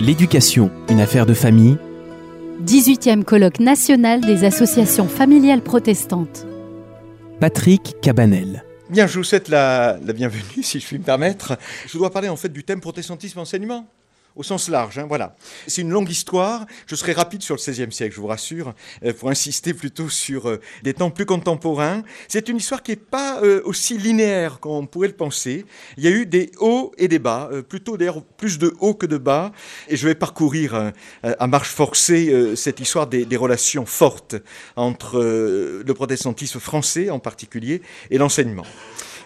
L'éducation, une affaire de famille. 18e colloque national des associations familiales protestantes. Patrick Cabanel. Bien, je vous souhaite la, la bienvenue, si je puis me permettre. Je dois parler en fait du thème protestantisme enseignement au sens large. Hein, voilà. C'est une longue histoire. Je serai rapide sur le XVIe siècle, je vous rassure, euh, pour insister plutôt sur euh, des temps plus contemporains. C'est une histoire qui n'est pas euh, aussi linéaire qu'on pourrait le penser. Il y a eu des hauts et des bas, plutôt d'ailleurs plus de hauts que de bas. Et je vais parcourir à marche forcée cette histoire des, des, relations fortes entre le protestantisme français en particulier et l'enseignement.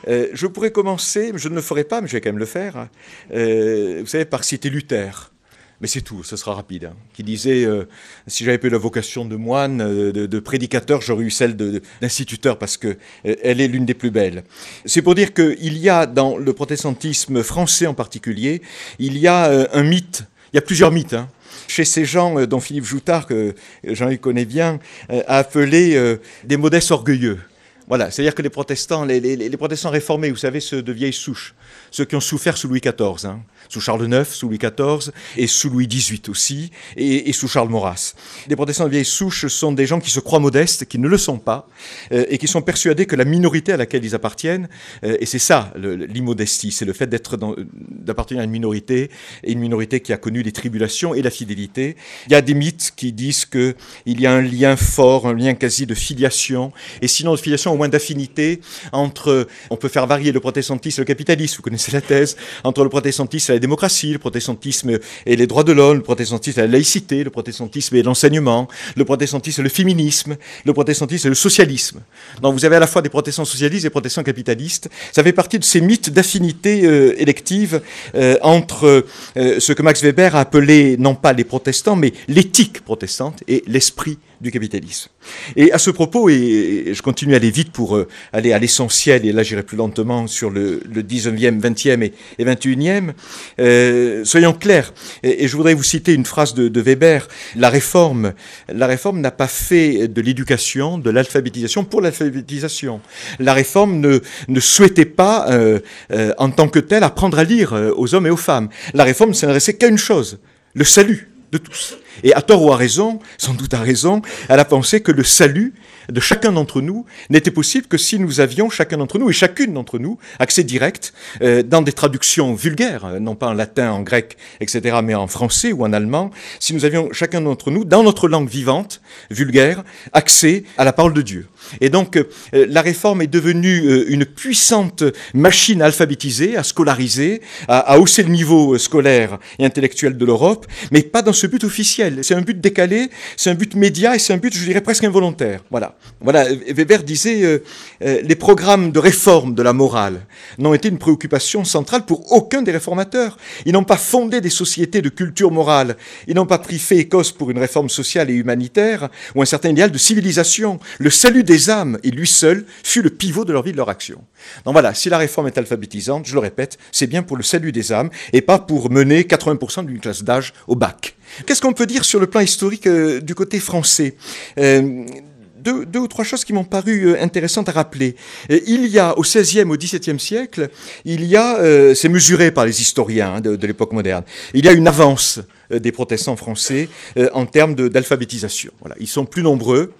Euh, je pourrais commencer, je ne le ferai pas, mais je vais quand même le faire, euh, vous savez, par citer Luther. Mais c'est tout, ce sera rapide. Hein, qui disait, euh, si j'avais pas eu la vocation de moine, de, prédicateur, j'aurais eu celle d'instituteur, parce que elle est l'une des plus belles. C'est pour dire qu'il y a, dans le protestantisme français en particulier, il y a un mythe, il y a plusieurs mythes, hein, chez ces gens dont Philippe Joutard, que Jean-Luc connaît bien, a appelé des modestes orgueilleux. Voilà, c'est-à-dire que les protestants, les, protestants réformés, vous savez, ceux de vieille souche, ceux qui ont souffert sous Louis XIV, hein, sous Charles IX, sous Louis XIV, et sous Louis XVIII aussi, et, sous Charles Maurras. Les protestants de vieille souche sont des gens qui se croient modestes, qui ne le sont pas, euh, et qui sont persuadés que la minorité à laquelle ils appartiennent, euh, et c'est ça l'immodestie, c'est le fait d'appartenir à une minorité, et une minorité qui a connu les tribulations et la fidélité. Il y a des mythes qui disent qu'il y a un lien fort, un lien quasi de filiation, et sinon de filiation moins d'affinité entre, on peut faire varier le protestantisme et le capitalisme, vous connaissez la thèse, entre le protestantisme et la démocratie, le protestantisme et les droits de l'homme, le protestantisme et la laïcité, le protestantisme et l'enseignement, le protestantisme et le féminisme, le protestantisme et le socialisme. Donc vous avez à la fois des protestants socialistes et protestants capitalistes. Ça fait partie de ces mythes d'affinité euh, élective euh, entre euh, ce que Max Weber a appelé non pas les protestants, mais l'éthique protestante et l'esprit du capitalisme. Et à ce propos, et, je continue à aller vite pour euh, aller à l'essentiel, et là j'irai plus lentement sur le, le 19e, 20e et, et 21e, euh, soyons clairs, et, je voudrais vous citer une phrase de, Weber, la réforme, la réforme n'a pas fait de l'éducation, de l'alphabétisation pour l'alphabétisation. La réforme ne, ne souhaitait pas, euh, euh en tant que telle, apprendre à lire euh, aux hommes et aux femmes. La réforme s'adressait qu'à une chose, le salut de tous. Et à tort ou à raison, sans doute à raison, elle a pensé que le salut de chacun d'entre nous n'était possible que si nous avions, chacun d'entre nous et chacune d'entre nous, accès direct euh, dans des traductions vulgaires, euh, non pas en latin, en grec, etc., mais en français ou en allemand, si nous avions chacun d'entre nous, dans notre langue vivante, vulgaire, accès à la parole de Dieu. Et donc, euh, la réforme est devenue une puissante machine alphabétisée, à scolariser, à, à hausser le niveau scolaire et intellectuel de l'Europe, mais pas dans ce but officiel. C'est un but décalé, c'est un but média et c'est un but, je dirais, presque involontaire. Voilà. Voilà, Weber disait euh, euh, les programmes de réforme de la morale n'ont été une préoccupation centrale pour aucun des réformateurs. Ils n'ont pas fondé des sociétés de culture morale. Ils n'ont pas pris fait Écosse pour une réforme sociale et humanitaire ou un certain idéal de civilisation. Le salut des âmes, et lui seul, fut le pivot de leur vie, de leur action. Donc voilà, si la réforme est alphabétisante, je le répète, c'est bien pour le salut des âmes et pas pour mener 80% d'une classe d'âge au bac. Qu'est-ce qu'on peut dire sur le plan historique euh, du côté français deux, deux, ou trois choses qui m'ont paru euh, intéressantes à rappeler. Euh, il y a au XVIe, au XVIIe siècle, il y a, euh, c'est mesuré par les historiens hein, de l'époque moderne, il y a une avance des protestants français en termes d'alphabétisation. Voilà, ils sont plus nombreux.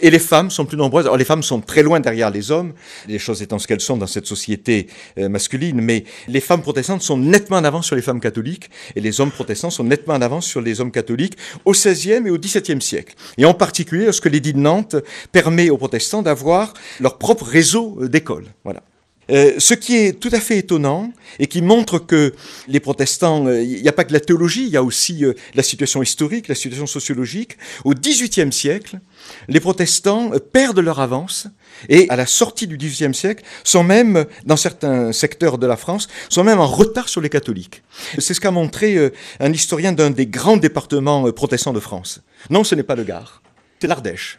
Et les femmes sont plus nombreuses. Alors les femmes sont très loin derrière les hommes, les choses étant ce qu'elles sont dans cette société euh, masculine, mais les femmes protestantes sont nettement en avance sur les femmes catholiques, et les hommes protestants sont nettement en avance sur les hommes catholiques au XVIe et au XVIIe siècle. Et en particulier lorsque l'édit de Nantes permet aux protestants d'avoir leur propre réseau euh, d'écoles. Voilà. Euh, ce qui est tout à fait étonnant et qui montre que les protestants, euh, il n'y a pas que la théologie, il y a aussi euh, la situation historique, la situation sociologique. Au XVIIIe siècle, les protestants perdent leur avance et à la sortie du XVIIIe siècle sont même, dans certains secteurs de la France, sont même en retard sur les catholiques. C'est ce qu'a montré un historien d'un des grands départements protestants de France. Non, ce n'est pas le Gard, c'est l'Ardèche.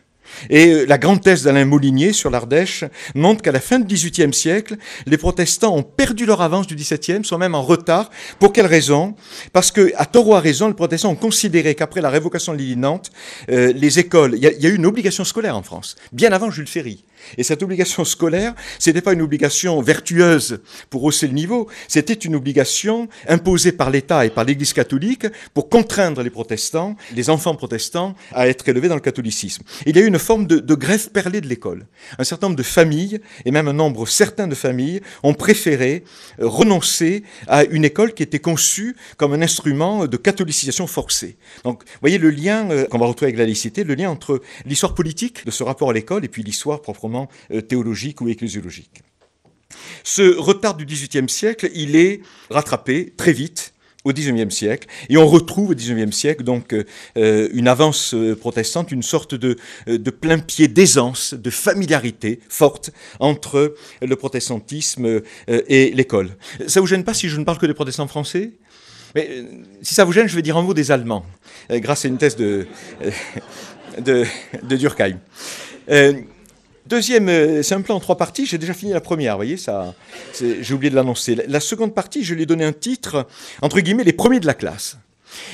Et euh, la grande thèse d'Alain Molinier sur l'Ardèche montre qu'à la fin du XVIIIe siècle, les protestants ont perdu leur avance du XVIIe, sont même en retard. Pour quelle raison? Parce que, à tort ou à raison, les protestants ont considéré qu'après la révocation de l'île euh, les écoles, il y, a eu une obligation scolaire en France, bien avant Jules Ferry. Et cette obligation scolaire, c'était pas une obligation vertueuse pour hausser le niveau, c'était une obligation imposée par l'État et par l'Église catholique pour contraindre les protestants, les enfants protestants, à être élevés dans le catholicisme. Il y a eu une forme de, de grève perlée de l'école. Un certain nombre de familles, et même un nombre certain de familles, ont préféré euh, renoncer à une école qui était conçue comme un instrument de catholicisation forcée. Donc, vous voyez le lien euh, qu'on va retrouver avec la laïcité, le lien entre l'histoire politique de ce rapport à l'école et puis l'histoire proprement euh, théologique ou ecclésiologique. Ce retard du XVIIIe siècle, il est rattrapé très vite au XIXe siècle, et on retrouve au XIXe siècle donc euh, une avance euh, protestante, une sorte de, de plein pied d'aisance, de familiarité forte entre le protestantisme et l'école. Ça vous gêne pas si je ne parle que des protestants français? Mais si ça vous gêne, je vais dire un mot des Allemands, grâce à une thèse de, de Durkheim. Deuxième, euh, c'est un plan en trois parties. J'ai déjà fini la première, vous voyez, ça, j'ai oublié de l'annoncer. La seconde partie, je lui ai donné un titre, entre guillemets, les premiers de la classe.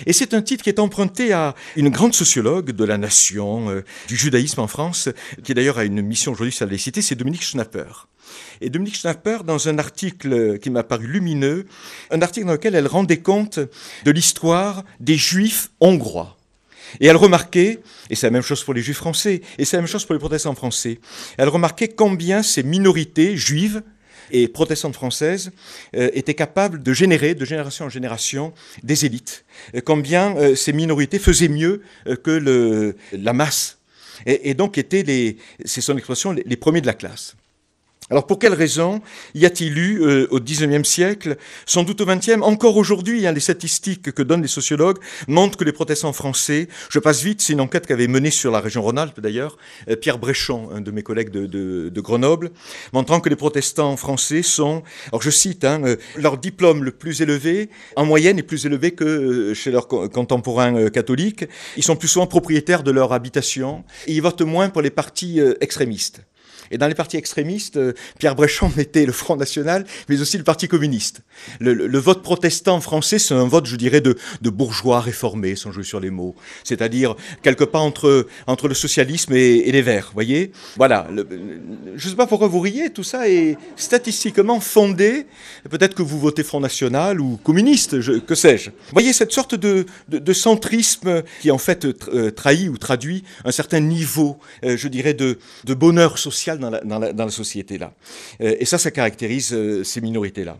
Et c'est un titre qui est emprunté à une grande sociologue de la nation, euh, du judaïsme en France, qui d'ailleurs a une mission aujourd'hui sur la laïcité, c'est Dominique Schnapper. Et Dominique Schnapper, dans un article qui m'a paru lumineux, un article dans lequel elle rendait compte de l'histoire des juifs hongrois. Et elle remarquait, et c'est la même chose pour les juifs français, et c'est la même chose pour les protestants français, elle remarquait combien ces minorités juives et protestantes françaises euh, étaient capables de générer, de génération en génération, des élites, euh, combien euh, ces minorités faisaient mieux que la masse, et, donc étaient, c'est son expression, les premiers de la classe. Alors pour quelles raisons y a-t-il eu euh, au XIXe siècle, sans doute au XXe, encore aujourd'hui, hein, les statistiques que donnent les sociologues montrent que les protestants français, je passe vite, c'est une enquête qu'avait menée sur la région Rhône-Alpes d'ailleurs, euh, Pierre Bréchon, un de mes collègues de, de, de, Grenoble, montrant que les protestants français sont, alors je cite, hein, euh, leur diplôme le plus élevé, en moyenne, est plus élevé que euh, chez leurs contemporains euh, catholiques. Ils sont plus souvent propriétaires de leur habitation et ils votent moins pour les partis extrémistes. Et dans les partis extrémistes, euh, Pierre Bréchon mettait le Front National, mais aussi le Parti communiste. Le, vote protestant français, c'est un vote, je dirais, de, bourgeois réformés, sans jouer sur les mots. C'est-à-dire, quelque part entre, entre le socialisme et, les Verts, voyez? Voilà. Je ne sais pas pourquoi vous riez, tout ça est statistiquement fondé. Peut-être que vous votez Front National ou communiste, que sais-je. Voyez cette sorte de, de, de, centrisme qui, en fait, euh, trahit ou traduit un certain niveau, euh, je dirais, de, de bonheur social dans la, société là. Euh, et ça, ça caractérise euh, ces minorités là.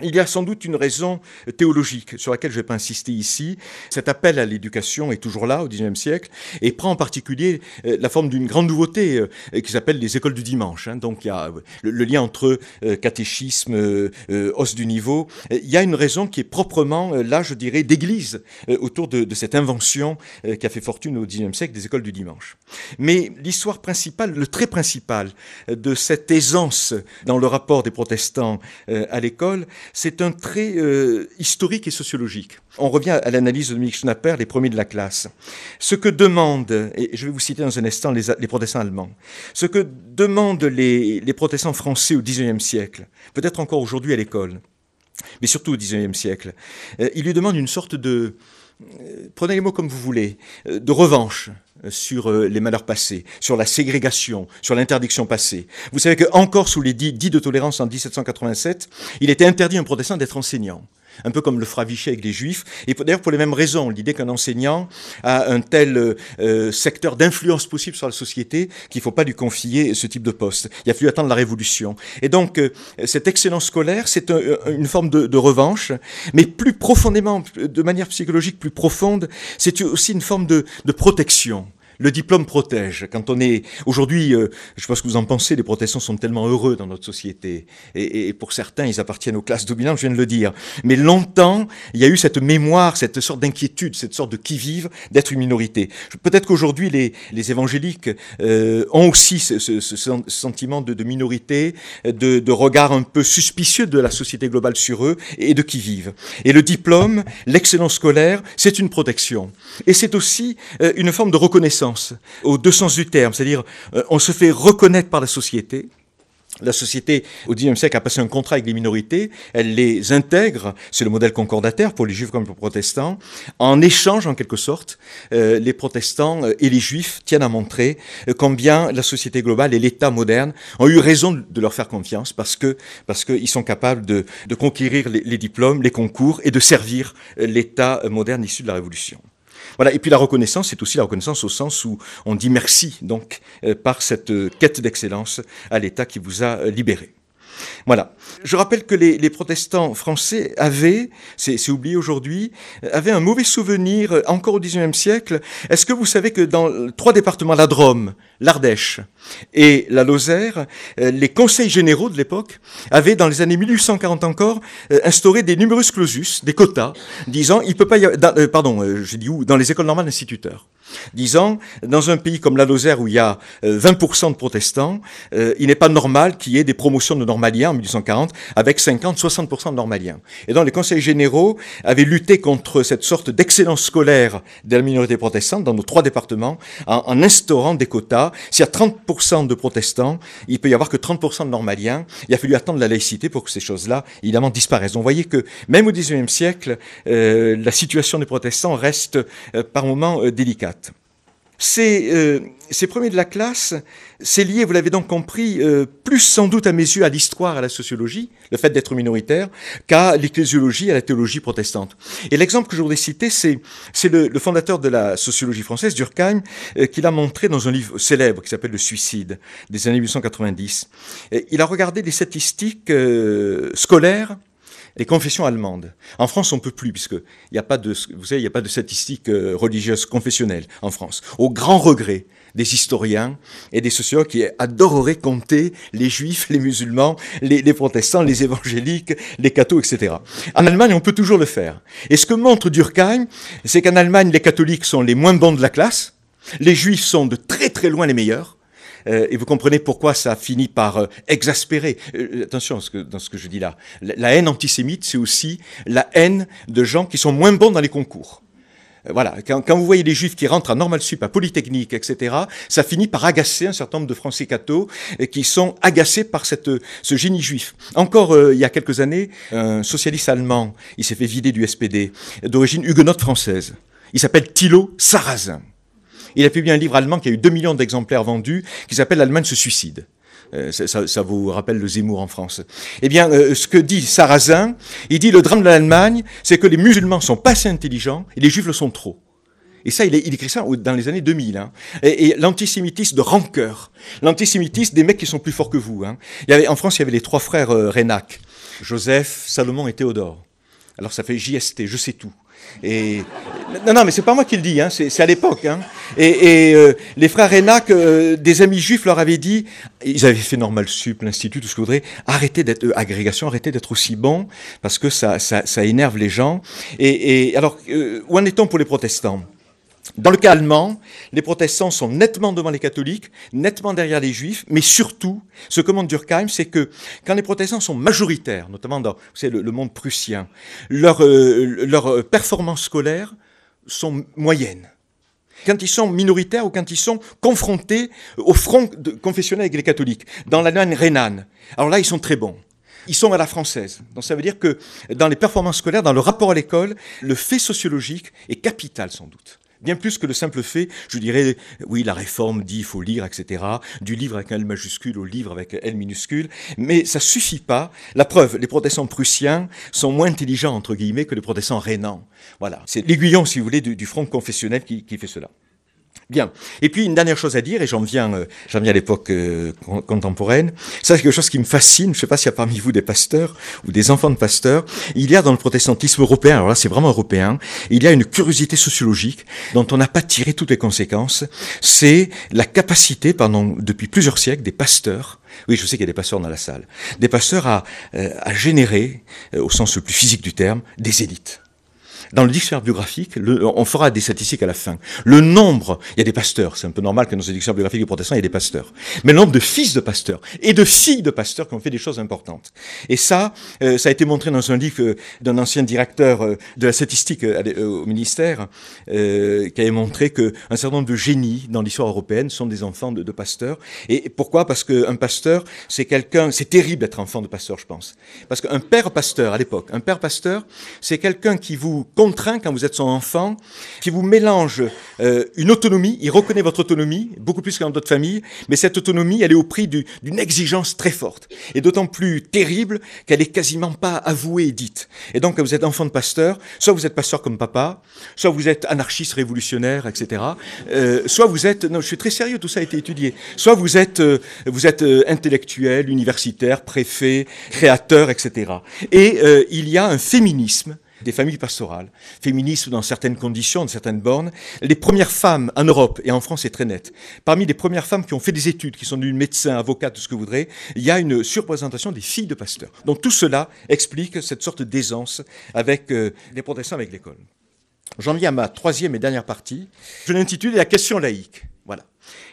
Il y a sans doute une raison théologique sur laquelle je ne vais pas insister ici. Cet appel à l'éducation est toujours là au XIXe siècle et prend en particulier euh, la forme d'une grande nouveauté euh, qui s'appelle les écoles du dimanche. Hein. Donc il y a euh, le, lien entre catéchisme, hausse du niveau. Il y a une raison qui est proprement, là je dirais, d'église autour de, de, cette invention qui a fait fortune au XIXe siècle des écoles du dimanche. Mais l'histoire principale, le trait principal de cette aisance dans le rapport des protestants à l'école, c'est un trait euh, historique et sociologique. On revient à l'analyse de Dominique Schnapper, les premiers de la classe. Ce que demandent, et je vais vous citer dans un instant les, protestants allemands, ce que demandent les, protestants français au XIXe siècle, peut-être encore aujourd'hui à l'école, mais surtout au XIXe siècle, euh, ils lui demandent une sorte de, euh, prenez les mots comme vous voulez, de revanche sur les malheurs passés, sur la ségrégation, sur l'interdiction passée. Vous savez que encore sous les dits, dits de tolérance en 1787, il était interdit à un protestant d'être enseignant un peu comme le fera Vichy avec les juifs, et d'ailleurs pour les mêmes raisons, l'idée qu'un enseignant a un tel euh, secteur d'influence possible sur la société qu'il ne faut pas lui confier ce type de poste. Il a fallu attendre la Révolution. Et donc, euh, cette excellence scolaire, c'est un, une forme de, revanche, mais plus profondément, de manière psychologique plus profonde, c'est aussi une forme de protection le diplôme protège. Quand on est aujourd'hui, euh, je pense que vous en pensez, les protestants sont tellement heureux dans notre société, et, et, pour certains, ils appartiennent aux classes dominantes, je viens de le dire. Mais longtemps, il y a eu cette mémoire, cette sorte d'inquiétude, cette sorte de qui vive d'être une minorité. Peut-être qu'aujourd'hui, les, les, évangéliques euh, ont aussi ce, ce, ce sentiment de, de minorité, de, de, regard un peu suspicieux de la société globale sur eux et de qui vivent. Et le diplôme, l'excellence scolaire, c'est une protection. Et c'est aussi euh, une forme de reconnaissance au deux sens du terme, c'est-à-dire euh, on se fait reconnaître par la société, La société, au XIXe siècle, a passé un contrat avec les minorités. Elle les intègre. C'est le modèle concordataire pour les juifs comme pour les protestants. En échange, en quelque sorte, euh, les protestants et les juifs tiennent à montrer euh, combien la société globale et l'État moderne ont eu raison de leur faire confiance parce que parce qu'ils sont capables de, conquérir les, diplômes, les concours et de servir euh, l'État moderne issu de la Révolution. Voilà. Et puis la reconnaissance, c'est aussi la reconnaissance au sens où on dit merci, donc, euh, par cette euh, quête d'excellence à l'État qui vous a euh, libéré. Voilà. Je rappelle que les, les protestants français avaient, c'est oublié aujourd'hui, avaient un mauvais souvenir encore au XIXe siècle. Est-ce que vous savez que dans trois départements, la Drôme, l'Ardèche et la Lozère, les conseils généraux de l'époque avaient, dans les années 1840 encore, instauré des numerus clausus, des quotas, disant il peut pas y avoir, pardon, je dis où, dans les écoles normales d'instituteurs disant, dans un pays comme la Lozère où il y a 20% de protestants, euh, il n'est pas normal qu'il y ait des promotions de normaliens en 1840 avec 50-60% de normaliens. Et donc les conseils généraux avaient lutté contre cette sorte d'excellence scolaire de la minorité protestante dans nos trois départements en, instaurant des quotas. S'il y a 30% de protestants, il peut y avoir que 30% de normaliens. Il a fallu attendre la laïcité pour que ces choses-là, évidemment, disparaissent. Donc vous voyez que même au XIXe siècle, euh, la situation des protestants reste euh, par moments délicate. Ces, euh, ces, premiers de la classe, c'est lié, vous l'avez donc compris, euh, plus sans doute à mes yeux à l'histoire, à la sociologie, le fait d'être minoritaire, qu'à l'ecclésiologie, à la théologie protestante. Et l'exemple que je voudrais citer, c'est le, le, fondateur de la sociologie française, Durkheim, euh, qui l'a montré dans un livre célèbre qui s'appelle Le Suicide, des années 1890. Et il a regardé des statistiques euh, scolaires les confessions allemandes. En France, on peut plus, puisque il n'y a pas de, vous savez, il n'y a pas de statistiques euh, religieuses confessionnelles en France. Au grand regret des historiens et des sociologues qui adoreraient compter les juifs, les musulmans, les, les protestants, les évangéliques, les cathos, etc. En Allemagne, on peut toujours le faire. Et ce que montre Durkheim, c'est qu'en Allemagne, les catholiques sont les moins bons de la classe, les juifs sont de très très loin les meilleurs, euh, et vous comprenez pourquoi ça finit par euh, exaspérer. Euh, attention dans ce que je dis là. La, haine antisémite, c'est aussi la haine de gens qui sont moins bons dans les concours. Voilà, quand, vous voyez les juifs qui rentrent à Normal Sup, à Polytechnique, etc., ça finit par agacer un certain nombre de Français cathos qui sont agacés par ce génie juif. Encore il y a quelques années, un socialiste allemand, il s'est fait vider du SPD, d'origine huguenote française. Il s'appelle Thilo Sarrazin. Il a publié un livre allemand qui a eu 2 millions d'exemplaires vendus, qui s'appelle L'Allemagne se suicide. Euh, ça, vous rappelle le Zemmour en France. Eh bien, euh, ce que dit Sarrazin, il dit le drame de l'Allemagne, c'est que les musulmans sont pas assez intelligents et les juifs le sont trop. Et ça, il, écrit ça dans les années 2000. Hein. Et, l'antisémitisme de rancœur, l'antisémitisme des mecs qui sont plus forts que vous. Hein. Il y avait, en France, il y avait les trois frères euh, Joseph, Salomon et Théodore. Alors ça fait JST, je sais tout. Et non, non, mais c'est pas moi qui le dis, hein, c'est à l'époque. Hein. Et, et euh, les frères Renac, euh, des amis juifs leur avaient dit, ils avaient fait normal sup, l'institut, tout ce que vous voudrez, arrêtez d'être euh, agrégation, arrêtez d'être aussi bon parce que ça, ça, ça, énerve les gens. Et, et alors, euh, où en est-on pour les protestants? Dans le cas allemand, les protestants sont nettement devant les catholiques, nettement derrière les juifs, mais surtout, ce que montre Durkheim, c'est que quand les protestants sont majoritaires, notamment dans le, le, monde prussien, leurs euh, leur performances scolaires sont moyennes. Quand ils sont minoritaires ou quand ils sont confrontés au front confessionnel avec les catholiques, dans l'Allemagne rhénane, alors là, ils sont très bons. Ils sont à la française. Donc ça veut dire que dans les performances scolaires, dans le rapport à l'école, le fait sociologique est capital sans doute bien plus que le simple fait, je dirais, oui, la réforme dit il faut lire, etc., du livre avec un L majuscule au livre avec un L minuscule, mais ça suffit pas. La preuve, les protestants prussiens sont moins intelligents, entre guillemets, que les protestants rhénans. Voilà, c'est l'aiguillon, si vous voulez, du, front confessionnel qui fait cela. Bien. Et puis une dernière chose à dire, et j'en viens, euh, j'en viens à l'époque euh, contemporaine. Ça, c'est quelque chose qui me fascine. Je ne sais pas s'il y a parmi vous des pasteurs ou des enfants de pasteurs. Il y a dans le protestantisme européen, alors là, c'est vraiment européen. Il y a une curiosité sociologique dont on n'a pas tiré toutes les conséquences. C'est la capacité, pendant depuis plusieurs siècles, des pasteurs oui, je sais qu'il y a des pasteurs dans la salle. Des pasteurs à, euh, à générer, euh, au sens le plus physique du terme, des élites. Dans le dictionnaire biographique, on fera des statistiques à la fin. Le nombre, il y a des pasteurs, c'est un peu normal que dans les dictionnaires biographiques des protestants, il y ait des pasteurs. Mais le nombre de fils de pasteurs et de filles de pasteurs qui ont fait des choses importantes. Et ça, euh, ça a été montré dans un livre euh, d'un ancien directeur euh, de la statistique au ministère, qui avait montré qu'un certain nombre de génies dans l'histoire européenne sont des enfants de, de pasteurs. Et pourquoi? Parce qu'un pasteur, c'est quelqu'un, c'est terrible d'être enfant de pasteur, je pense. Parce qu'un père pasteur, à l'époque, un père pasteur, c'est quelqu'un qui vous contraint quand vous êtes son enfant, qui vous mélange euh, une autonomie, il reconnaît votre autonomie, beaucoup plus que dans d'autres familles, mais cette autonomie, elle est au prix d'une exigence très forte, et d'autant plus terrible qu'elle est quasiment pas avouée et dite. Et donc, quand vous êtes enfant de pasteur, soit vous êtes pasteur comme papa, soit vous êtes anarchiste révolutionnaire, etc. Euh, soit vous êtes, non, je suis très sérieux, tout ça a été étudié. Soit vous êtes, euh, vous êtes intellectuel, universitaire, préfet, créateur, etc. Et il y a un féminisme des familles pastorales, féministes dans certaines conditions, dans certaines bornes. Les premières femmes en Europe, et en France c'est très net, parmi les premières femmes qui ont fait des études, qui sont devenues médecins, avocates, tout ce que vous voudrez, il y a une surprésentation des filles de pasteurs. Donc tout cela explique cette sorte d'aisance avec euh, les protestants, avec l'école. J'en viens à ma troisième et dernière partie. Je l'ai intitulée La question laïque.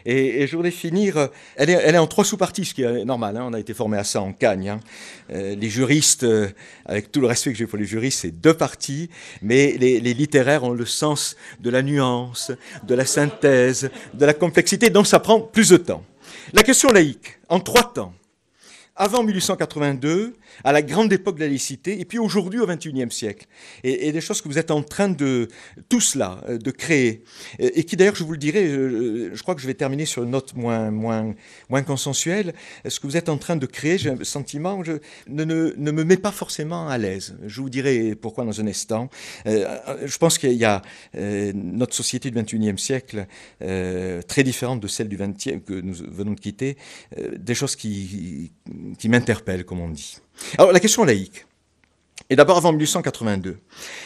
Et, je voudrais finir, elle est, en trois sous-parties, ce qui est normal, hein. on a été formé à ça en Cagne. Hein. Euh, les juristes, euh, avec tout le respect que j'ai pour les juristes, c'est deux parties, mais les, littéraires ont le sens de la nuance, de la synthèse, de la complexité, donc ça prend plus de temps. La question laïque, en trois temps avant 1882, à la grande époque de la laïcité, et puis aujourd'hui au XXIe siècle. Et, des choses que vous êtes en train de, tout cela, euh, de créer, et, qui d'ailleurs, je vous le dirai, euh, je, crois que je vais terminer sur une note moins, moins, moins consensuelle, ce que vous êtes en train de créer, j'ai un sentiment, je, ne, me met pas forcément à l'aise. Je vous dirai pourquoi dans un instant. Euh, je pense qu'il y a notre société du XXIe siècle, très différente de celle du XXe que nous venons de quitter, des choses qui qui m'interpelle, comme on dit. Alors, la question laïque. Et d'abord avant 1882.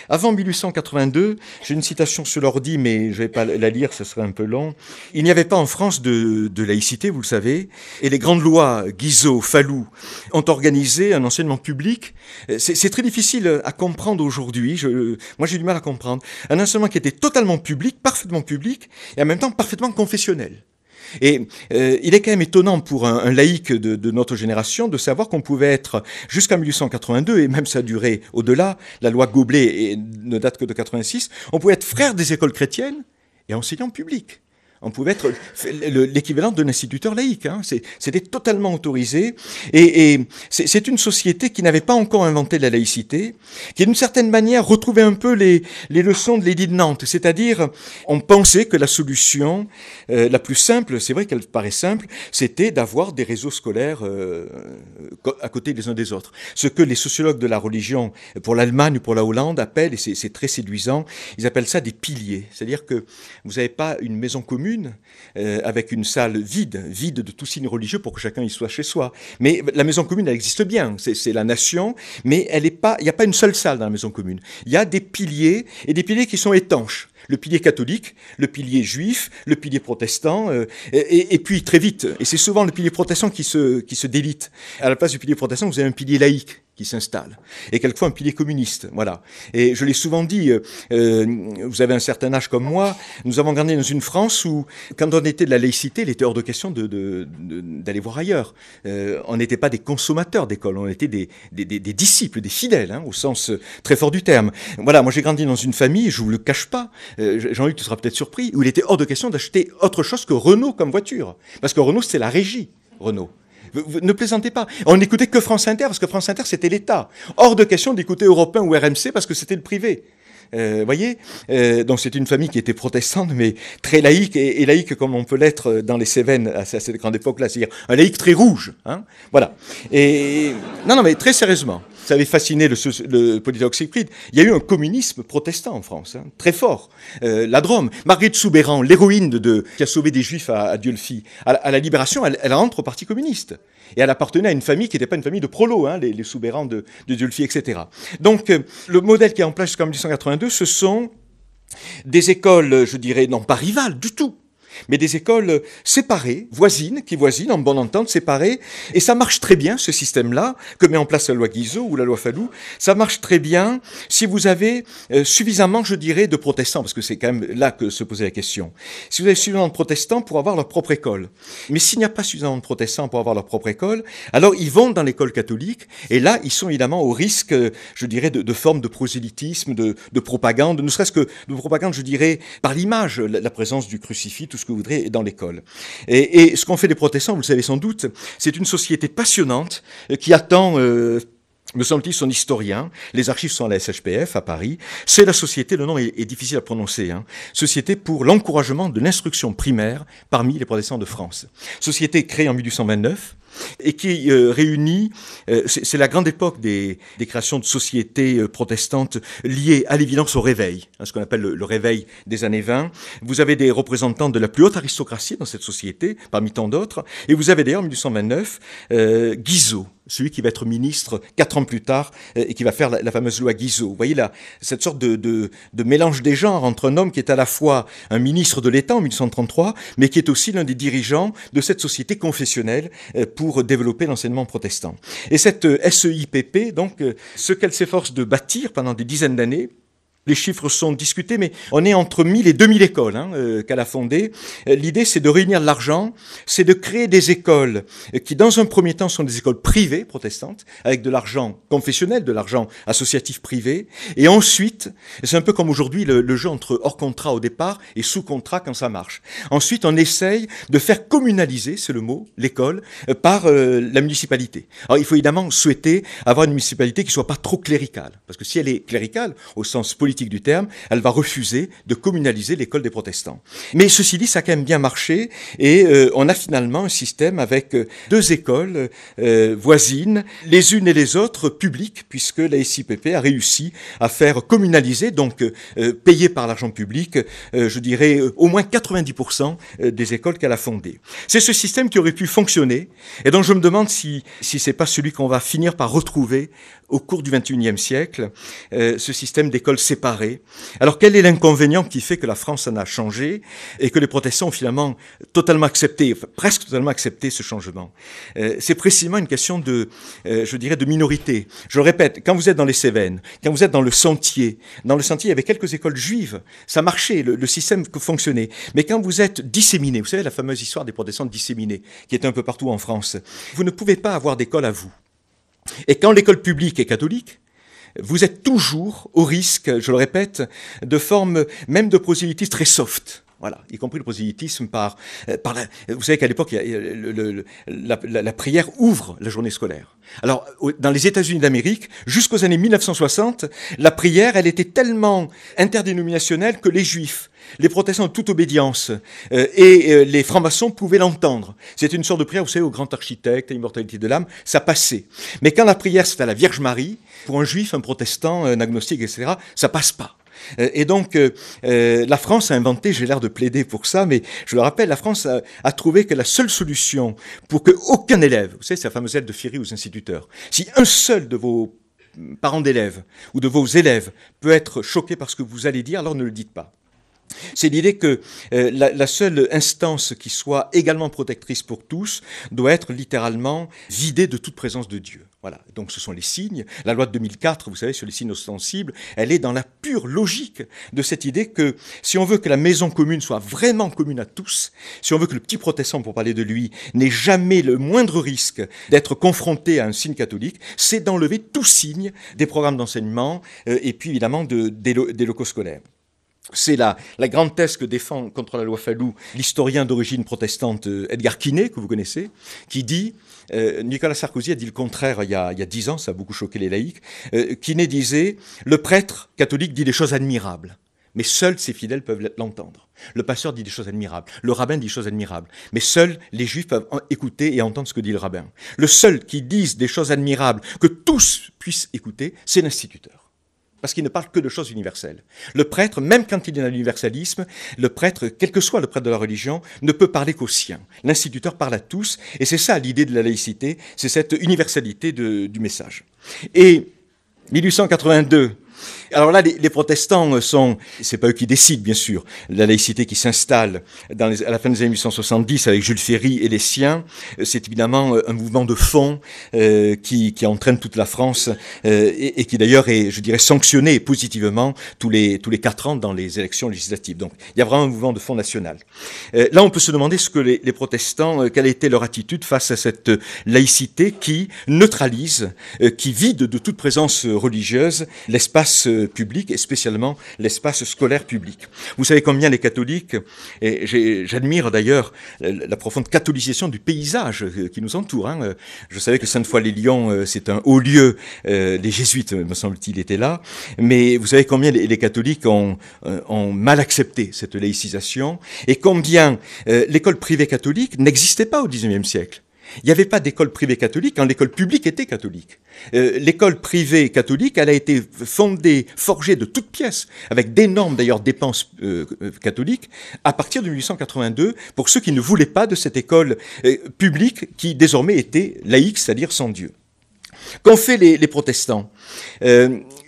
Avant 1882, j'ai une citation sur l'ordi, mais je ne vais pas la lire, ce serait un peu long. Il n'y avait pas en France de, de, laïcité, vous le savez, et les grandes lois Guizot, Fallou ont organisé un enseignement public. C'est très difficile à comprendre aujourd'hui. Moi, j'ai du mal à comprendre. Un enseignement qui était totalement public, parfaitement public, et en même temps parfaitement confessionnel. Et euh, il est quand même étonnant pour un, laïc de, notre génération de savoir qu'on pouvait être jusqu'en 1882, et même ça duré au-delà, la loi Goblet ne date que de 86, on pouvait être frère des écoles chrétiennes et enseignant public on pouvait être l'équivalent d'un instituteur laïque. Hein. C'était totalement autorisé. Et, c'est une société qui n'avait pas encore inventé la laïcité, qui d'une certaine manière retrouvait un peu les, leçons de l'édit de Nantes. C'est-à-dire, on pensait que la solution euh, la plus simple, c'est vrai qu'elle paraît simple, c'était d'avoir des réseaux scolaires euh, à côté des uns des autres. Ce que les sociologues de la religion, pour l'Allemagne ou pour la Hollande, appellent, et c'est très séduisant, ils appellent ça des piliers. C'est-à-dire que vous n'avez pas une maison commune, euh, avec une salle vide, vide de tout signe religieux pour que chacun y soit chez soi. Mais la maison commune, elle existe bien, c'est la nation, mais il n'y a pas une seule salle dans la maison commune. Il y a des piliers et des piliers qui sont étanches le pilier catholique, le pilier juif, le pilier protestant, euh, et, puis très vite, et c'est souvent le pilier protestant qui se, qui se délite. À la place du pilier protestant, vous avez un pilier laïque qui s'installe, et quelquefois un pilier communiste, voilà. Et je l'ai souvent dit, euh, euh, vous avez un certain âge comme moi, nous avons grandi dans une France où, quand on était de la laïcité, il était hors de question d'aller voir ailleurs. on n'était pas des consommateurs d'école, on était des, disciples, des fidèles, hein, au sens très fort du terme. Voilà, moi j'ai grandi dans une famille, je vous le cache pas, euh, Jean-Luc, tu seras peut-être surpris, où il était hors de question d'acheter autre chose que Renault comme voiture. Parce que Renault, c'est la régie, Renault. Ne plaisantez pas. On n'écoutait que France Inter, parce que France Inter, c'était l'État. Hors de question d'écouter Européen ou RMC, parce que c'était le privé. Euh, voyez euh, Donc c'est une famille qui était protestante, mais très laïque, et, laïque comme on peut l'être dans les Cévennes à, cette grande époque-là, c'est-à-dire un laïque très rouge. Hein voilà. Et non, non, mais très sérieusement ça avait fasciné le, le politologue Siegfried. Il y a eu un communisme protestant en France, hein, très fort. Euh, la Drôme, Marguerite Soubéran, l'héroïne de, qui a sauvé des Juifs à, à Dieu-le-Fit, à, la Libération, elle, elle, entre au Parti communiste. Et elle appartenait à une famille qui n'était pas une famille de prolos, hein, les, Soubérans de, de Dieu-le-Fit, etc. Donc, euh, le modèle qui est en place jusqu'en 1882, ce sont des écoles, je dirais, non pas rivales du tout, mais des écoles séparées, voisines, qui voisinent, en bonne entente, séparées. Et ça marche très bien, ce système-là, que met en place la loi Guizot ou la loi Fallou. Ça marche très bien si vous avez euh, suffisamment, je dirais, de protestants, parce que c'est quand même là que se posait la question. Si vous avez suffisamment de protestants pour avoir leur propre école. Mais s'il n'y a pas suffisamment de protestants pour avoir leur propre école, alors ils vont dans l'école catholique, et là, ils sont évidemment au risque, je dirais, de, formes de prosélytisme, de, de propagande, ne serait-ce que de propagande, je dirais, par l'image, la, présence du crucifix, tout ce que vous voudrez, dans l'école. Et, ce qu'ont fait les protestants, vous le savez sans doute, c'est une société passionnante qui attend euh, me semble-t-il, son historien. Les archives sont à la SHPF à Paris. C'est la société, le nom est, est difficile à prononcer, hein, Société pour l'encouragement de l'instruction primaire parmi les protestants de France. Société créée en 1829 et qui euh, réunit, euh, c'est la grande époque des, créations de sociétés euh, protestantes liées à l'évidence au réveil, hein, ce qu'on appelle le, réveil des années 20. Vous avez des représentants de la plus haute aristocratie dans cette société, parmi tant d'autres, et vous avez d'ailleurs en 1829 euh, Guizot, celui qui va être ministre quatre ans plus tard et qui va faire la, fameuse loi Guizot. Vous voyez là, cette sorte de, mélange des genres entre un homme qui est à la fois un ministre de l'État en 1833, mais qui est aussi l'un des dirigeants de cette société confessionnelle pour développer l'enseignement protestant. Et cette euh, SEIPP, donc, ce qu'elle s'efforce de bâtir pendant des dizaines d'années, les chiffres sont discutés, mais on est entre 1000 et 2000 écoles hein, euh, qu'elle a fondées. Euh, l'idée, c'est de réunir de l'argent, c'est de créer des écoles euh, qui, dans un premier temps, sont des écoles privées protestantes, avec de l'argent confessionnel, de l'argent associatif privé. Et ensuite, c'est un peu comme aujourd'hui le, jeu entre hors contrat au départ et sous contrat quand ça marche. Ensuite, on essaye de faire communaliser, c'est le mot, l'école, par euh, la municipalité. Alors, il faut évidemment souhaiter avoir une municipalité qui soit pas trop cléricale, parce que si elle est cléricale, au sens politique, du terme, elle va refuser de communaliser l'école des protestants. Mais ceci dit, ça a quand même bien marché et euh, on a finalement un système avec euh, deux écoles euh, voisines, les unes et les autres publiques, puisque la SIPP a réussi à faire communaliser, donc euh, payer par l'argent public, je dirais au moins 90% des écoles qu'elle a fondées. C'est ce système qui aurait pu fonctionner et dont je me demande si, si c'est pas celui qu'on va finir par retrouver au cours du XXIe siècle, ce système d'écoles Alors quel est l'inconvénient qui fait que la France en a changé et que les protestants ont finalement totalement accepté, presque totalement accepté ce changement? Euh, C'est précisément une question de, euh, je dirais, de minorité. Je le répète, quand vous êtes dans les Cévennes, quand vous êtes dans le Sentier, dans le Sentier, il y avait quelques écoles juives, ça marchait, le, système fonctionnait. Mais quand vous êtes disséminé, vous savez la fameuse histoire des protestants disséminés, qui est un peu partout en France, vous ne pouvez pas avoir d'école à vous. Et quand l'école publique est catholique, vous êtes toujours au risque, je le répète, de formes même de prosélytisme très soft. Voilà, y compris le prosélytisme par, euh, par la, vous savez qu'à l'époque, la, la, prière ouvre la journée scolaire. Alors, dans les États-Unis d'Amérique, jusqu'aux années 1960, la prière, elle était tellement interdénominationnelle que les Juifs, les protestants de toute obédience euh, et euh, les francs-maçons pouvaient l'entendre. C'était une sorte de prière, vous savez, au grand architecte, à l'immortalité de l'âme, ça passait. Mais quand la prière, c'est à la Vierge Marie, pour un juif, un protestant, un agnostique, etc., ça passe pas. Euh, et donc, euh, euh, la France a inventé, j'ai l'air de plaider pour ça, mais je le rappelle, la France a, trouvé que la seule solution pour que aucun élève, vous savez, c'est la fameuse aide de Ferry aux instituteurs, si un seul de vos parents d'élèves ou de vos élèves peut être choqué par ce que vous allez dire, alors ne le dites pas. C'est l'idée que euh, la, la, seule instance qui soit également protectrice pour tous doit être littéralement vidée de toute présence de Dieu. Voilà. Donc ce sont les signes. La loi de 2004, vous savez, sur les signes ostensibles, elle est dans la pure logique de cette idée que si on veut que la maison commune soit vraiment commune à tous, si on veut que le petit protestant, pour parler de lui, n'ait jamais le moindre risque d'être confronté à un signe catholique, c'est d'enlever tout signe des programmes d'enseignement euh, et puis évidemment de, des, des locaux scolaires. C'est la, la, grande thèse que défend contre la loi Fallou l'historien d'origine protestante euh, Edgar Quinet, que vous connaissez, qui dit, euh, Nicolas Sarkozy a dit le contraire il y a, dix ans, ça a beaucoup choqué les laïcs, euh, Quinet disait, le prêtre catholique dit des choses admirables, mais seuls ses fidèles peuvent l'entendre. Le pasteur dit des choses admirables, le rabbin dit des choses admirables, mais seuls les juifs peuvent écouter et entendre ce que dit le rabbin. Le seul qui dise des choses admirables, que tous puissent écouter, c'est l'instituteur parce qu'il ne parle que de choses universelles. Le prêtre, même quand il est dans l'universalisme, le prêtre, quel que soit le prêtre de la religion, ne peut parler qu'aux siens. L'instituteur parle à tous, et c'est ça l'idée de la laïcité, c'est cette universalité du message. Et 1882, Alors là, les, protestants sont, c'est pas eux qui décident, bien sûr, la laïcité qui s'installe à la fin des années 1870 avec Jules Ferry et les siens, c'est évidemment un mouvement de fond euh, qui, entraîne toute la France euh, et, qui d'ailleurs est, je dirais, sanctionné positivement tous les, tous les quatre ans dans les élections législatives. Donc il y a vraiment un mouvement de fond national. Euh, là, on peut se demander ce que les, les protestants, quelle été leur attitude face à cette laïcité qui neutralise, qui vide de toute présence religieuse l'espace public et spécialement l'espace scolaire public. Vous savez combien les catholiques, et j'admire d'ailleurs la profonde catholicisation du paysage qui nous entoure. Hein. Je savais que Sainte-Foy-les-Lyons, euh, c'est un haut lieu. Euh, les jésuites, me semble-t-il, étaient là. Mais vous savez combien les, catholiques ont, euh, ont, mal accepté cette laïcisation et combien l'école privée catholique n'existait pas au XIXe siècle. Il n'y avait pas d'école privée catholique quand l'école publique était catholique. Euh, l'école privée catholique, elle a été fondée, forgée de toutes pièces, avec d'énormes d'ailleurs dépenses euh, euh, catholiques, à partir de 1882, pour ceux qui ne voulaient pas de cette école publique qui désormais était laïque, c'est-à-dire sans Dieu. Qu'ont fait les, les protestants?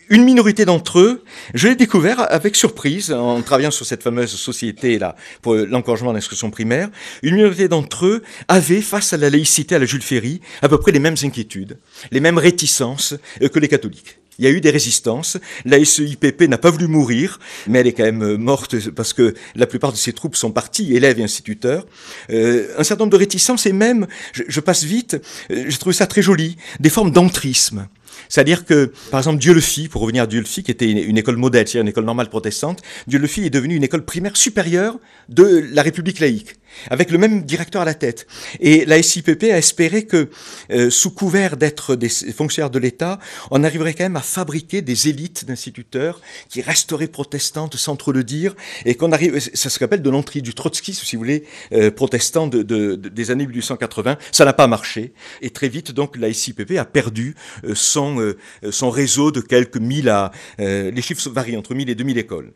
Une minorité d'entre eux, je l'ai découvert avec surprise en travaillant sur cette fameuse société là pour l'encouragement de l'instruction primaire. Une minorité d'entre eux avait face à la laïcité à la Jules Ferry à peu près les mêmes inquiétudes, les mêmes réticences euh, que les catholiques. Il y a eu des résistances. La SEIPP n'a pas voulu mourir, mais elle est quand même euh, morte parce que la plupart de ses troupes sont parties, élèves et instituteurs. Euh, un certain nombre de réticences et même, je, je passe vite, j'ai trouvé ça très joli, des formes d'entrisme. C'est-à-dire que, par exemple, Dieu le fit, pour revenir à Dieu le fit, qui était une, école modèle, c'est-à-dire une école normale protestante, Dieu le fit est devenu une école primaire supérieure de la République laïque avec le même directeur à la tête. Et la SIPP a espéré que, euh, sous couvert d'être des fonctionnaires de l'État, on arriverait quand même à fabriquer des élites d'instituteurs qui resteraient protestantes sans trop le dire, et qu'on arrive, ça se rappelle de l'entrée du trotskisme, si vous voulez, euh, protestant de, de, des années 1880. Ça n'a pas marché, et très vite, donc, la SIPP a perdu euh, son, son réseau de quelques mille à, les chiffres varient entre 1000 et 2000 écoles.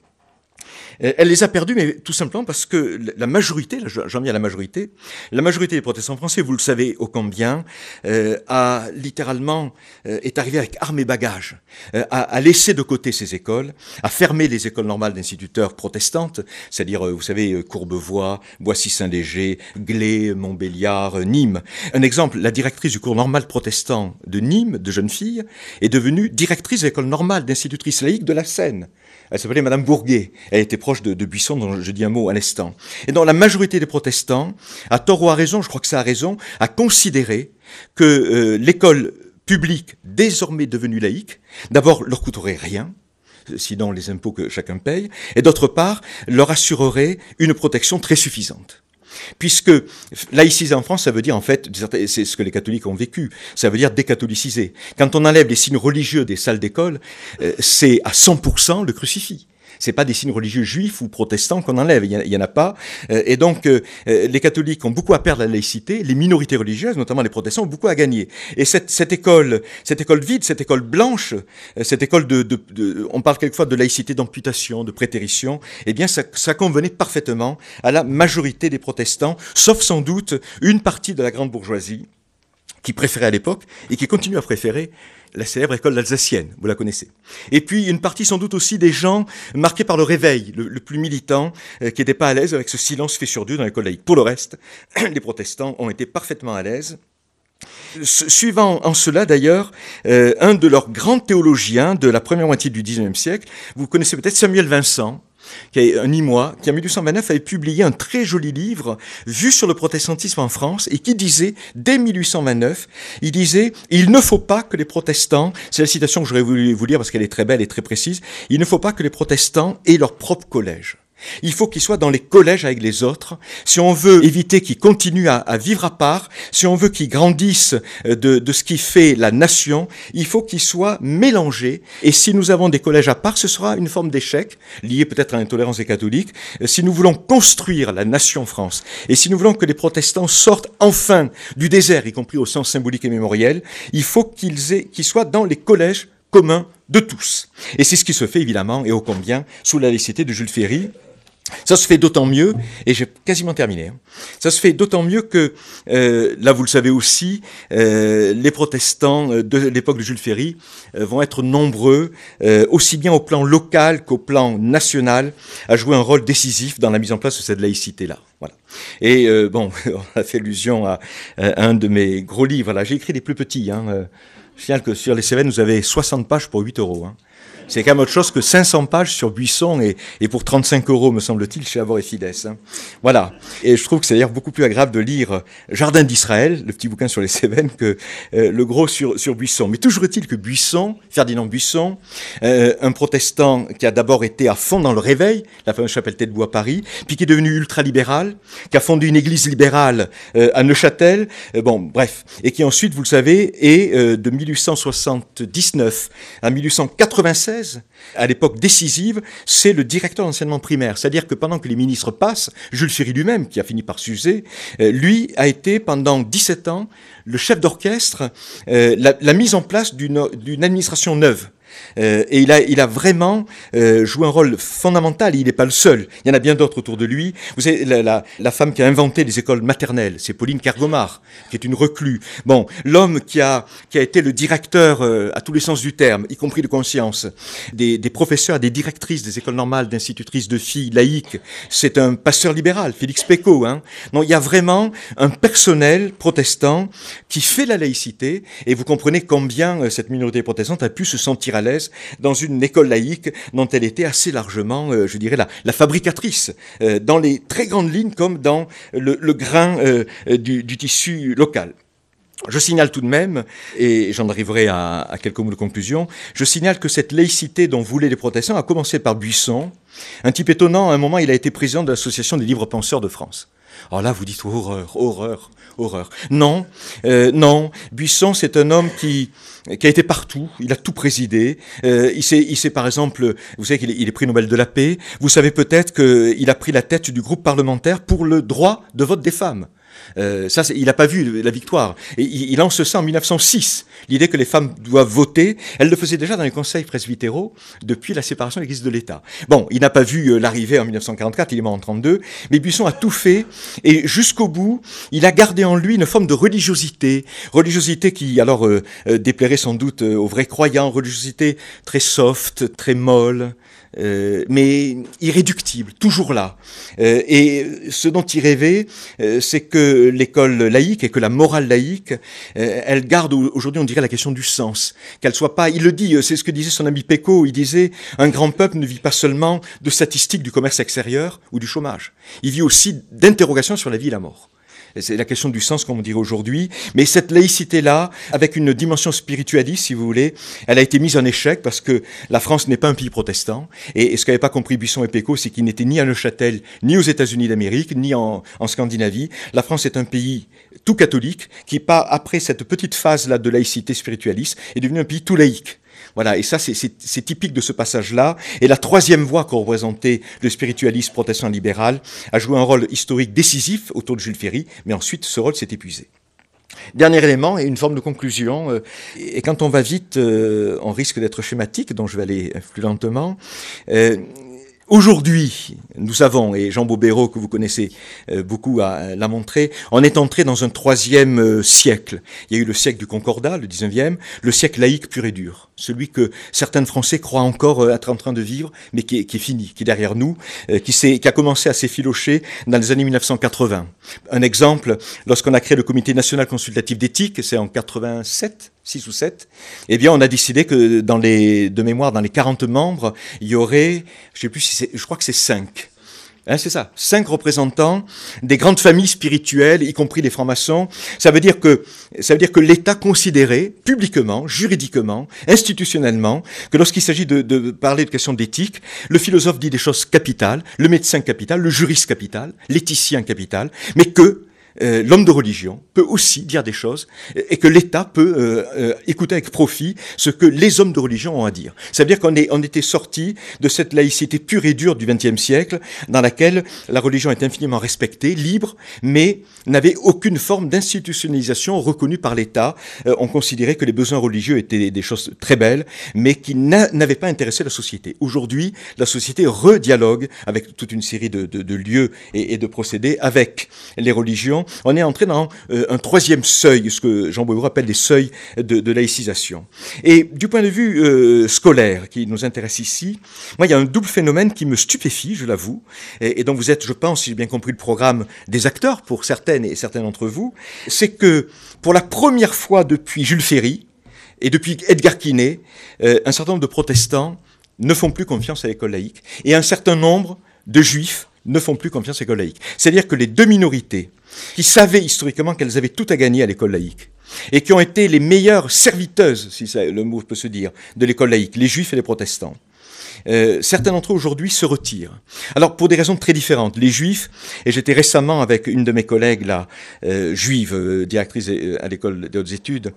Euh, elle les a perdus, mais tout simplement parce que la majorité, j'en viens à la majorité, la majorité des protestants français, vous le savez ô combien, euh, a littéralement euh, est arrivé avec armes et bagages, euh, a, laissé de côté ces écoles, a fermé les écoles normales d'instituteurs protestantes, c'est-à-dire, vous savez, Courbevoie, Boissy-Saint-Léger, Glé, Montbéliard, Nîmes. Un exemple, la directrice du cours normal protestant de Nîmes, de jeune fille, est devenue directrice de l'école normale d'institutrice laïque de la Seine. Elle s'appelait Madame Bourguet. Elle était proche de, Buisson, dont je dis un mot à l'instant. Et donc la majorité des protestants, à tort ou à raison, je crois que ça a raison, a considéré que euh, l'école publique, désormais devenue laïque, d'abord leur coûterait rien, sinon les impôts que chacun paye, et d'autre part, leur assurerait une protection très suffisante. Puisque laïciser en France, ça veut dire en fait, c'est ce que les catholiques ont vécu, ça veut dire décatholiciser. Quand on enlève les signes religieux des salles d'école, euh, c'est à 100% le crucifix c'est pas des signes religieux juifs ou protestants qu'on enlève, il y, en a pas. Euh, et donc, euh, euh, les catholiques ont beaucoup à perdre la laïcité, les minorités religieuses, notamment les protestants, ont beaucoup à gagner. Et cette, école, cette école vide, cette école blanche, cette école de on parle quelquefois de laïcité d'amputation, de prétérition, eh bien, ça, ça convenait parfaitement à la majorité des protestants, sauf sans doute une partie de la grande bourgeoisie qui préférait à l'époque et qui continue à préférer la célèbre école alsacienne, vous la connaissez. Et puis une partie sans doute aussi des gens marqués par le réveil, le, plus militant, euh, qui n'étaient pas à l'aise avec ce silence fait sur Dieu dans l'école laïque. Pour le reste, les protestants ont été parfaitement à l'aise. Suivant en cela d'ailleurs, euh, un de leurs grands théologiens de la première moitié du XIXe siècle, vous connaissez peut-être Samuel Vincent, qui est un Nîmois, qui en 1829 avait publié un très joli livre vu sur le protestantisme en France et qui disait, dès 1829, il disait, il ne faut pas que les protestants, c'est la citation que j'aurais voulu vous lire parce qu'elle est très belle et très précise, il ne faut pas que les protestants aient leur propre collège. Il faut qu'ils soient dans les collèges avec les autres. Si on veut éviter qu'ils continuent à, vivre à part, si on veut qu'ils grandissent euh, de, ce qui fait la nation, il faut qu'ils soient mélangés. Et si nous avons des collèges à part, ce sera une forme d'échec, lié peut-être à l'intolérance des catholiques. Euh, si nous voulons construire la nation France, et si nous voulons que les protestants sortent enfin du désert, y compris au sens symbolique et mémoriel, il faut qu'ils qu'ils soient dans les collèges communs de tous. Et c'est ce qui se fait évidemment, et ô combien, sous la laïcité de Jules Ferry, Ça se fait d'autant mieux, et j'ai quasiment terminé, hein. ça se fait d'autant mieux que, euh, là vous le savez aussi, euh, les protestants euh, de l'époque de Jules Ferry vont être nombreux, aussi bien au plan local qu'au plan national, à jouer un rôle décisif dans la mise en place de cette laïcité-là. Voilà. Et bon, on a fait allusion à, un de mes gros livres. Là, j'ai écrit des plus petits. Hein. Je signale que sur les Cévennes, vous avez 60 pages pour 8 euros. Hein. C'est quand même autre chose que 500 pages sur Buisson et, pour 35 euros, me semble-t-il, chez Avor et Fides. Hein. Voilà. Et je trouve que c'est d'ailleurs beaucoup plus agréable de lire Jardin d'Israël, le petit bouquin sur les Cévennes, que euh, le gros sur, sur Buisson. Mais toujours est-il que Buisson, Ferdinand Buisson, euh, un protestant qui a d'abord été à fond dans le réveil, la fameuse chapelle Tête Bois à Paris, puis qui est devenu ultra-libéral, qui a fondé une église libérale euh, à Neuchâtel, bon, bref, et qui ensuite, vous le savez, est de 1879 à 1896 à l'époque décisive, c'est le directeur d'enseignement primaire. C'est-à-dire que pendant que les ministres passent, Jules Ferry lui-même, qui a fini par s'user, euh, lui a été pendant 17 ans le chef d'orchestre, euh, la, mise en place d'une administration neuve. Euh, et il a, il a vraiment euh, joué un rôle fondamental. Il n'est pas le seul. Il y en a bien d'autres autour de lui. Vous savez, la, la, femme qui a inventé les écoles maternelles, c'est Pauline Kergomar, qui est une reclue. Bon, l'homme qui a, qui a été le directeur euh, à tous les sens du terme, y compris de conscience, des, des professeurs, des directrices des écoles normales, d'institutrices de filles laïques, c'est un pasteur libéral, Félix Pécaud. Hein. Non, il y a vraiment un personnel protestant qui fait la laïcité, et vous comprenez combien cette minorité protestante a pu se sentir dans une école laïque dont elle était assez largement, euh, je dirais, la, la fabricatrice, euh, dans les très grandes lignes comme dans le, grain euh, du, tissu local. Je signale tout de même, et j'en arriverai à, à, quelques mots de conclusion, je signale que cette laïcité dont voulaient les protestants a commencé par Buisson, un type étonnant, à un moment il a été président de l'Association des libres penseurs de France. Alors là, vous dites horreur, horreur, horreur. Non, euh, non. Buisson, c'est un homme qui, a été partout. Il a tout présidé. Euh, il s'est, par exemple, vous savez qu'il est, est prix Nobel de la paix. Vous savez peut-être qu'il a pris la tête du groupe parlementaire pour le droit de vote des femmes. Euh, ça, il n'a pas vu la victoire. Et il, lance ça en 1906. L'idée que les femmes doivent voter, elle le faisait déjà dans les conseils presbytéraux depuis la séparation de l'Église de l'État. Bon, il n'a pas vu euh, l'arrivée en 1944, il est mort en 32, mais Buisson a tout fait et jusqu'au bout, il a gardé en lui une forme de religiosité, religiosité qui alors euh, déplairait sans doute aux vrais croyants, religiosité très soft, très molle, euh, mais irréductible, toujours là. Euh, et ce dont il rêvait, euh, c'est que l'école laïque et que la morale laïque, elle garde aujourd'hui, on dirait, la question du sens. Qu'elle soit pas, il le dit, c'est ce que disait son ami Péco, il disait, un grand peuple ne vit pas seulement de statistiques du commerce extérieur ou du chômage. Il vit aussi d'interrogations sur la vie et la mort. C'est la question du sens, comme on dirait aujourd'hui. Mais cette laïcité-là, avec une dimension spiritualiste, si vous voulez, elle a été mise en échec parce que la France n'est pas un pays protestant. Et, ce qu'avait pas compris Buisson et Péco, c'est qu'ils n'étaient ni à Neuchâtel, ni aux États-Unis d'Amérique, ni en, en Scandinavie. La France est un pays tout catholique qui, pas après cette petite phase-là de laïcité spiritualiste, est devenu un pays tout laïque. Voilà, et ça c'est typique de ce passage-là. Et la troisième voie qu'on représentait le spiritualisme protestant libéral a joué un rôle historique décisif autour de Jules Ferry, mais ensuite ce rôle s'est épuisé. Dernier élément et une forme de conclusion. Euh, et quand on va vite, euh, on risque d'être schématique, donc je vais aller plus lentement. Euh, Aujourd'hui, nous savons, et Jean Bobéro, que vous connaissez euh, beaucoup, l'a montré, on est entré dans un troisième euh, siècle. Il y a eu le siècle du Concordat, le 19e, le siècle laïque pur et dur, celui que certains Français croient encore euh, être en train de vivre, mais qui est, qui est fini, qui est derrière nous, qui, qui a commencé à s'effilocher dans les années 1980. Un exemple, lorsqu'on a créé le Comité national consultatif d'éthique, c'est en 87, 6 ou 7, eh bien, on a décidé que dans les, de mémoire, dans les 40 membres, il y aurait, je sais plus si c'est, je crois que c'est 5. Hein, c'est ça, cinq représentants des grandes familles spirituelles, y compris les francs-maçons. Ça veut dire que ça veut dire que l'État considérait publiquement, juridiquement, institutionnellement, que lorsqu'il s'agit de, de, parler de questions d'éthique, le philosophe dit des choses capitales, le médecin capital, le juriste capital, l'éthicien capital, mais que euh, l'homme de religion peut aussi dire des choses et que l'État peut euh, euh, écouter avec profit ce que les hommes de religion ont à dire. Ça veut dire qu'on on était sorti de cette laïcité pure et dure du XXe siècle dans laquelle la religion est infiniment respectée, libre, mais n'avait aucune forme d'institutionnalisation reconnue par l'État. on considérait que les besoins religieux étaient des choses très belles, mais qui n'avaient pas intéressé la société. Aujourd'hui, la société redialogue avec toute une série de, de, de lieux et de procédés avec les religions on est entré dans euh, un troisième seuil, ce que Jean Boileau appelle les seuils de, laïcisation. Et du point de vue euh, scolaire, qui nous intéresse ici, moi, il y a un double phénomène qui me stupéfie, je l'avoue, et, dont vous êtes, je pense, si j'ai bien compris le programme, des acteurs pour certaines et certains d'entre vous, c'est que pour la première fois depuis Jules Ferry et depuis Edgar Quinet, euh, un certain nombre de protestants ne font plus confiance à l'école laïque, et un certain nombre de juifs ne font plus confiance à l'école laïque. C'est-à-dire que les deux minorités qui savaient historiquement qu'elles avaient tout à gagner à l'école laïque, et qui ont été les meilleures serviteuses, si le mot peut se dire, de l'école laïque, les juifs et les protestants. Euh, certains d'entre eux aujourd'hui se retirent. Alors pour des raisons très différentes. Les juifs, et j'étais récemment avec une de mes collègues là, euh, juive, euh, directrice à l'école des hautes études,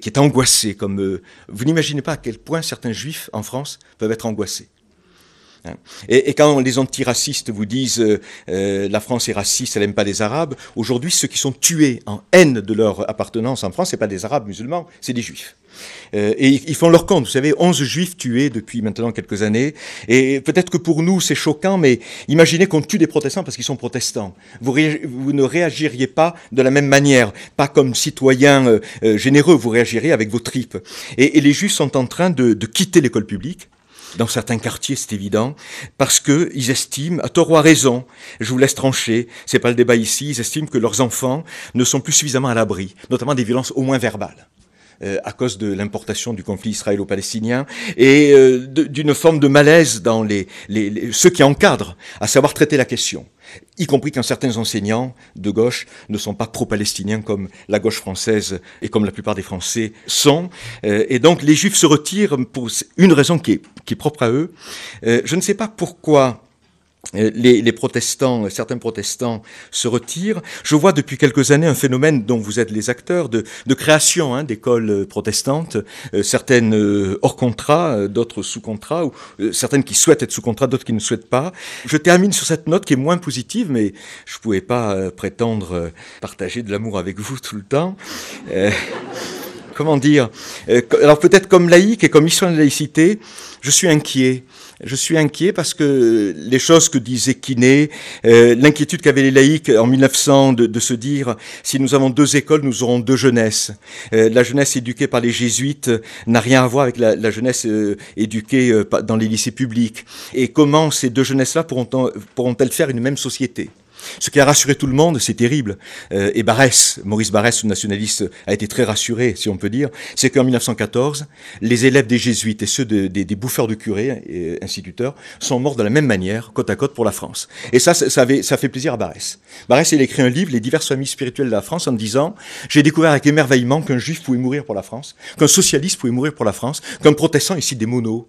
qui est angoissée. Comme vous n'imaginez pas à quel point certains juifs en France peuvent être angoissés. Hein. Et, quand les antiracistes vous disent euh, euh, la France est raciste, elle n'aime pas les Arabes, aujourd'hui ceux qui sont tués en haine de leur appartenance en France, c'est pas des Arabes musulmans, c'est des Juifs. Euh, et ils font leur compte. Vous savez, 11 juifs tués depuis maintenant quelques années. Et peut-être que pour nous, c'est choquant, mais imaginez qu'on tue des protestants parce qu'ils sont protestants. Vous, ne réagiriez pas de la même manière, pas comme citoyens généreux, vous réagiriez avec vos tripes. Et, et les juifs sont en train de, de quitter l'école publique dans certains quartiers, c'est évident, parce qu'ils estiment, à tort ou à raison, je vous laisse trancher, c'est pas le débat ici, ils estiment que leurs enfants ne sont plus suffisamment à l'abri, notamment des violences au moins verbales. Euh, à cause de l'importation du conflit israélo-palestinien et euh, d'une forme de malaise dans les, les, ceux qui encadrent, à savoir traiter la question y compris quand certains enseignants de gauche ne sont pas pro-palestiniens comme la gauche française et comme la plupart des Français sont. Euh, et donc les Juifs se retirent pour une raison qui est, qui est propre à eux. je ne sais pas pourquoi euh, les, protestants, certains protestants se retirent. Je vois depuis quelques années un phénomène dont vous êtes les acteurs de, création hein, d'écoles protestantes, euh, certaines euh, hors contrat, d'autres sous contrat, ou certaines qui souhaitent être sous contrat, d'autres qui ne souhaitent pas. Je termine sur cette note qui est moins positive, mais je ne pouvais pas prétendre partager de l'amour avec vous tout le temps. comment dire? Alors peut-être comme laïque et comme mission de laïcité, je suis inquiet je suis inquiet parce que les choses que disait Quinet, euh, l'inquiétude qu'avaient les laïcs en 1900 de, se dire si nous avons deux écoles, nous aurons deux jeunesses. Euh, la jeunesse éduquée par les jésuites n'a rien à voir avec la, jeunesse euh, éduquée dans les lycées publics. Et comment ces deux jeunesses-là pourront-elles faire une même société? Ce qui a rassuré tout le monde, c'est terrible. Euh, et Barès, Maurice Barès, le nationaliste, a été très rassuré, si on peut dire, c'est qu'en 1914, les élèves des jésuites et ceux des, bouffeurs de curés et instituteurs sont morts de la même manière, côte à côte pour la France. Et ça, ça, ça fait plaisir à Barès. Barès, il a écrit un livre, Les diverses familles spirituelles de la France, en disant, j'ai découvert avec émerveillement qu'un juif pouvait mourir pour la France, qu'un socialiste pouvait mourir pour la France, qu'un protestant, ici des monos,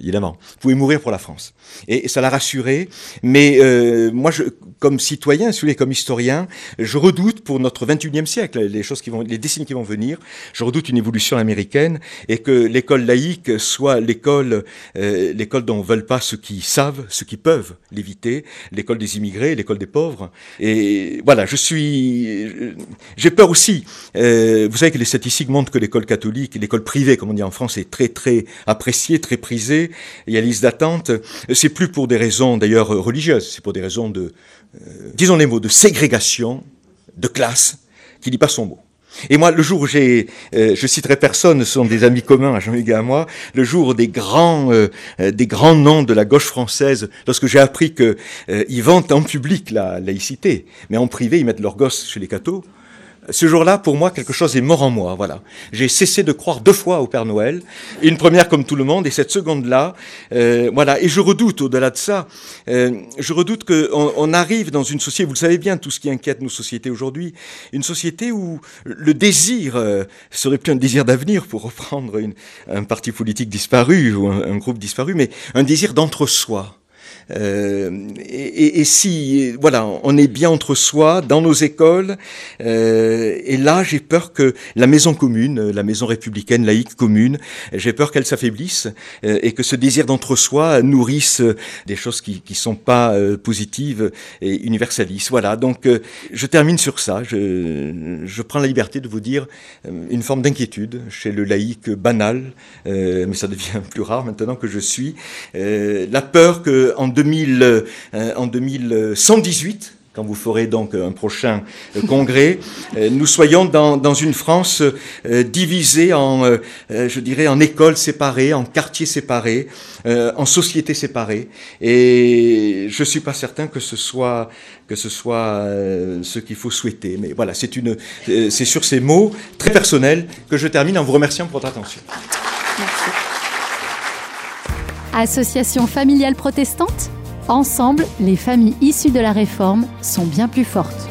évidemment, pouvait mourir pour la France. Et, ça l'a rassuré. Mais euh, moi, je, comme si citoyen, si comme historien, je redoute pour notre 21e siècle, les choses qui vont, les décennies qui vont venir, je redoute une évolution américaine et que l'école laïque soit l'école, euh, l'école dont veulent pas ceux qui savent, ceux qui peuvent l'éviter, l'école des immigrés, l'école des pauvres. Et voilà, je suis, j'ai peur aussi. Euh, vous savez que les statistiques montrent que l'école catholique, l'école privée, comme on dit en France, est très très appréciée, très prisée. Il y a liste d'attente. C'est plus pour des raisons d'ailleurs religieuses, c'est pour des raisons de euh, disons les mots, de ségrégation, de classe, qui dit pas son mot. Et moi, le jour où j'ai, euh, je citerai personne, ce sont des amis communs à Jean-Hugues et à moi, le jour des grands, euh, des grands noms de la gauche française, lorsque j'ai appris qu'ils ils vantent en public la laïcité, mais en privé ils mettent leurs gosses chez les cathos, ce jour-là, pour moi, quelque chose est mort en moi. Voilà. J'ai cessé de croire deux fois au Père Noël. Une première comme tout le monde, et cette seconde-là, euh, voilà. Et je redoute, au-delà de ça, euh, je redoute qu'on on arrive dans une société. Vous le savez bien, tout ce qui inquiète nos sociétés aujourd'hui, une société où le désir euh, serait plus un désir d'avenir, pour reprendre un parti politique disparu ou un, un groupe disparu, mais un désir d'entre-soi. Et, et, si, voilà, on est bien entre soi, dans nos écoles, et là, j'ai peur que la maison commune, la maison républicaine, laïque commune, j'ai peur qu'elle s'affaiblisse et que ce désir d'entre-soi nourrisse des choses qui ne sont pas positives et universalistes. Voilà, donc je termine sur ça. Je, je prends la liberté de vous dire une forme d'inquiétude chez le laïc banal, mais ça devient plus rare maintenant que je suis. la peur qu'en 2000, en 2118, quand vous ferez donc un prochain euh, congrès, euh, nous soyons dans, une France euh, divisée en, je dirais, en écoles séparées, en quartiers séparés, en sociétés séparées. Et je suis pas certain que ce soit ce qu'il faut souhaiter. Mais voilà, c'est c'est sur ces mots très personnels que je termine en vous remerciant pour votre attention. Merci. Association familiale protestante Ensemble, les familles issues de la réforme sont bien plus fortes.